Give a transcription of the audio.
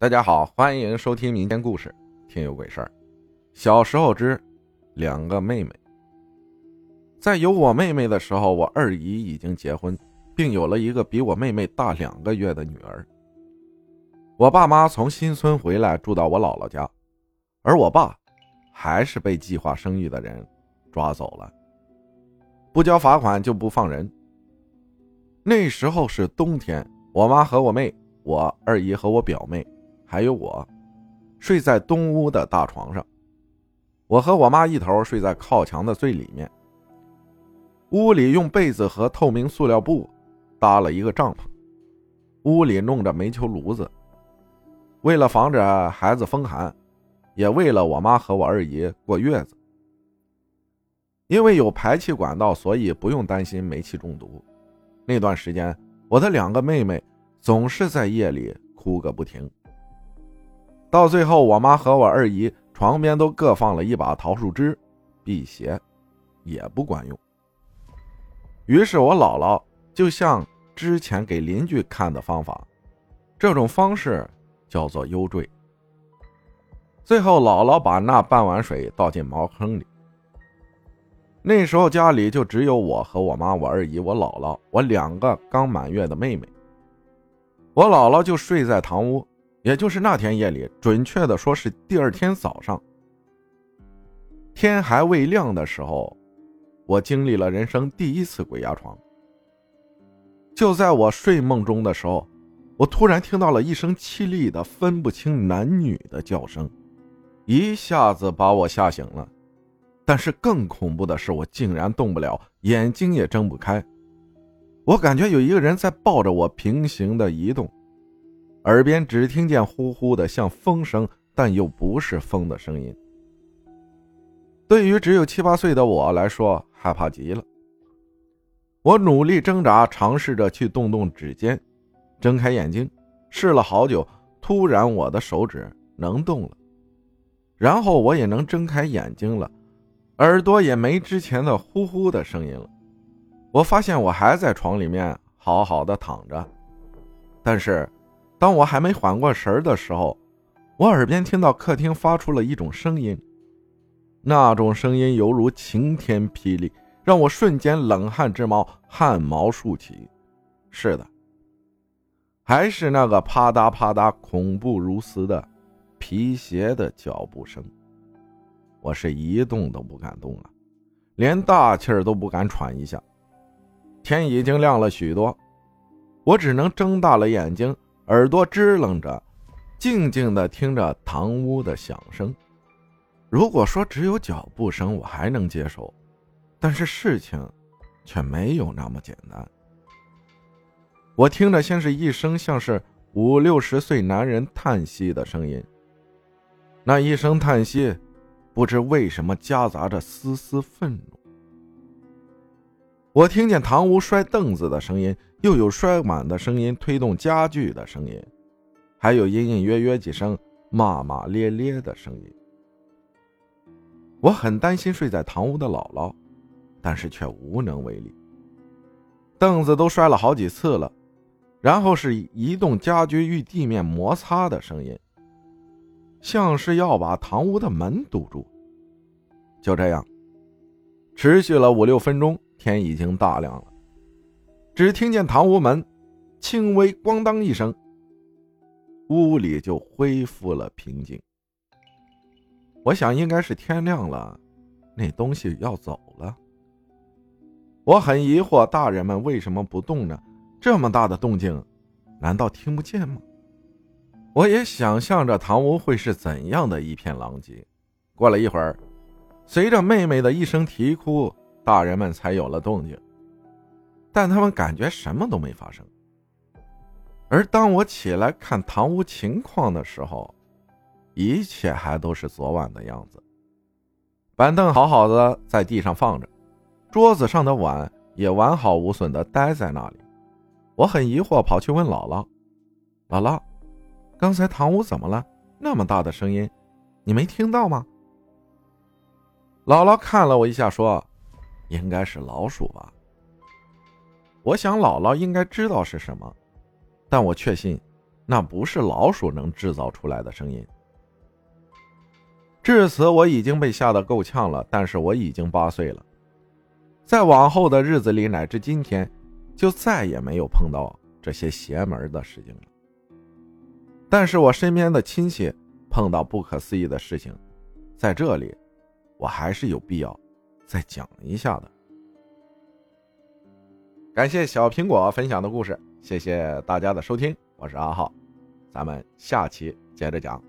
大家好，欢迎收听民间故事《听有鬼事儿》。小时候之两个妹妹，在有我妹妹的时候，我二姨已经结婚，并有了一个比我妹妹大两个月的女儿。我爸妈从新村回来，住到我姥姥家，而我爸还是被计划生育的人抓走了，不交罚款就不放人。那时候是冬天，我妈和我妹，我二姨和我表妹。还有我，睡在东屋的大床上。我和我妈一头睡在靠墙的最里面。屋里用被子和透明塑料布搭了一个帐篷，屋里弄着煤球炉子。为了防止孩子风寒，也为了我妈和我二姨过月子。因为有排气管道，所以不用担心煤气中毒。那段时间，我的两个妹妹总是在夜里哭个不停。到最后，我妈和我二姨床边都各放了一把桃树枝，辟邪，也不管用。于是我姥姥就像之前给邻居看的方法，这种方式叫做幽坠。最后，姥姥把那半碗水倒进茅坑里。那时候家里就只有我和我妈、我二姨、我姥姥、我两个刚满月的妹妹。我姥姥就睡在堂屋。也就是那天夜里，准确的说是第二天早上，天还未亮的时候，我经历了人生第一次鬼压床。就在我睡梦中的时候，我突然听到了一声凄厉的、分不清男女的叫声，一下子把我吓醒了。但是更恐怖的是，我竟然动不了，眼睛也睁不开。我感觉有一个人在抱着我平行的移动。耳边只听见呼呼的像风声，但又不是风的声音。对于只有七八岁的我来说，害怕极了。我努力挣扎，尝试着去动动指尖，睁开眼睛，试了好久。突然，我的手指能动了，然后我也能睁开眼睛了，耳朵也没之前的呼呼的声音了。我发现我还在床里面好好的躺着，但是。当我还没缓过神的时候，我耳边听到客厅发出了一种声音，那种声音犹如晴天霹雳，让我瞬间冷汗直冒，汗毛竖起。是的，还是那个啪嗒啪嗒、恐怖如斯的皮鞋的脚步声。我是一动都不敢动了，连大气儿都不敢喘一下。天已经亮了许多，我只能睁大了眼睛。耳朵支棱着，静静的听着堂屋的响声。如果说只有脚步声，我还能接受，但是事情却没有那么简单。我听着，先是一声像是五六十岁男人叹息的声音，那一声叹息，不知为什么夹杂着丝丝愤怒。我听见堂屋摔凳子的声音。又有摔碗的声音，推动家具的声音，还有隐隐约约几声骂骂咧咧的声音。我很担心睡在堂屋的姥姥，但是却无能为力。凳子都摔了好几次了，然后是移动家居与地面摩擦的声音，像是要把堂屋的门堵住。就这样，持续了五六分钟，天已经大亮了。只听见堂屋门轻微“咣当”一声，屋里就恢复了平静。我想应该是天亮了，那东西要走了。我很疑惑，大人们为什么不动呢？这么大的动静，难道听不见吗？我也想象着堂屋会是怎样的一片狼藉。过了一会儿，随着妹妹的一声啼哭，大人们才有了动静。但他们感觉什么都没发生。而当我起来看堂屋情况的时候，一切还都是昨晚的样子。板凳好好的在地上放着，桌子上的碗也完好无损的待在那里。我很疑惑，跑去问姥姥：“姥姥，刚才堂屋怎么了？那么大的声音，你没听到吗？”姥姥看了我一下，说：“应该是老鼠吧。”我想姥姥应该知道是什么，但我确信，那不是老鼠能制造出来的声音。至此，我已经被吓得够呛了。但是我已经八岁了，在往后的日子里，乃至今天，就再也没有碰到这些邪门的事情了。但是我身边的亲戚碰到不可思议的事情，在这里，我还是有必要再讲一下的。感谢小苹果分享的故事，谢谢大家的收听，我是阿浩，咱们下期接着讲。